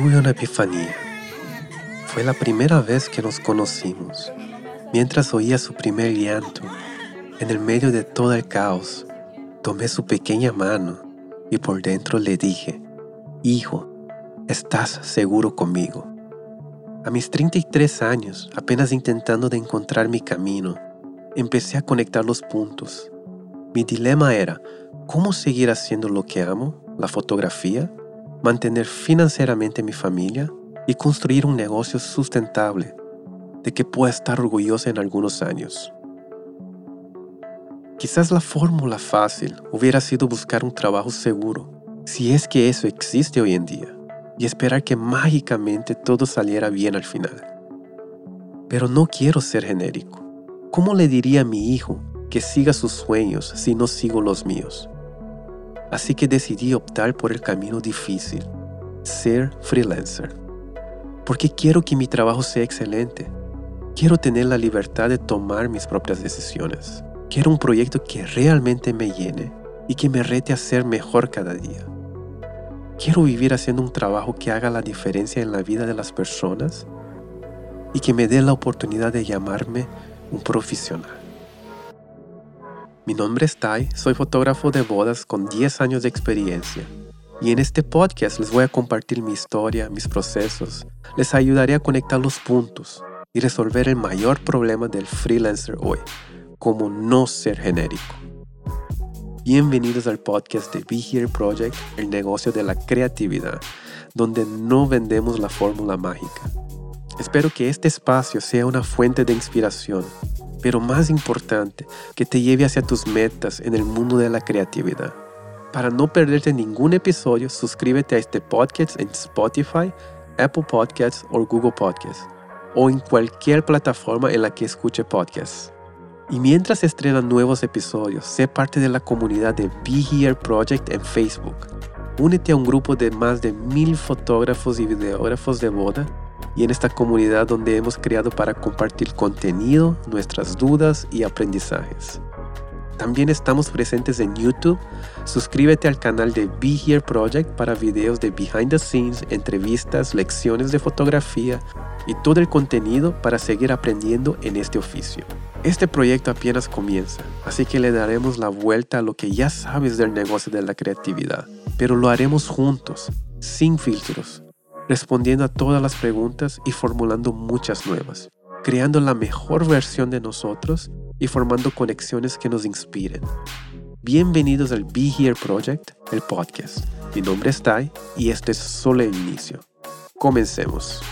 Tuve una epifanía. Fue la primera vez que nos conocimos. Mientras oía su primer llanto, en el medio de todo el caos, tomé su pequeña mano y por dentro le dije, Hijo, ¿estás seguro conmigo? A mis 33 años, apenas intentando de encontrar mi camino, empecé a conectar los puntos. Mi dilema era, ¿cómo seguir haciendo lo que amo, la fotografía, mantener financieramente mi familia y construir un negocio sustentable de que pueda estar orgullosa en algunos años? Quizás la fórmula fácil hubiera sido buscar un trabajo seguro, si es que eso existe hoy en día, y esperar que mágicamente todo saliera bien al final. Pero no quiero ser genérico. ¿Cómo le diría a mi hijo que siga sus sueños si no sigo los míos? Así que decidí optar por el camino difícil, ser freelancer. Porque quiero que mi trabajo sea excelente. Quiero tener la libertad de tomar mis propias decisiones. Quiero un proyecto que realmente me llene y que me rete a ser mejor cada día. Quiero vivir haciendo un trabajo que haga la diferencia en la vida de las personas y que me dé la oportunidad de llamarme un profesional. Mi nombre es Tai, soy fotógrafo de bodas con 10 años de experiencia y en este podcast les voy a compartir mi historia, mis procesos, les ayudaré a conectar los puntos y resolver el mayor problema del freelancer hoy, como no ser genérico. Bienvenidos al podcast de Be Here Project, el negocio de la creatividad, donde no vendemos la fórmula mágica. Espero que este espacio sea una fuente de inspiración, pero más importante, que te lleve hacia tus metas en el mundo de la creatividad. Para no perderte ningún episodio, suscríbete a este podcast en Spotify, Apple Podcasts o Google Podcasts, o en cualquier plataforma en la que escuche podcasts. Y mientras estrenan nuevos episodios, sé parte de la comunidad de Be Here Project en Facebook. Únete a un grupo de más de mil fotógrafos y videógrafos de boda y en esta comunidad donde hemos creado para compartir contenido, nuestras dudas y aprendizajes. También estamos presentes en YouTube. Suscríbete al canal de Be Here Project para videos de behind the scenes, entrevistas, lecciones de fotografía y todo el contenido para seguir aprendiendo en este oficio. Este proyecto apenas comienza, así que le daremos la vuelta a lo que ya sabes del negocio de la creatividad, pero lo haremos juntos, sin filtros, respondiendo a todas las preguntas y formulando muchas nuevas, creando la mejor versión de nosotros y formando conexiones que nos inspiren. Bienvenidos al Be Here Project, el podcast. Mi nombre es Tai y este es solo el inicio. Comencemos.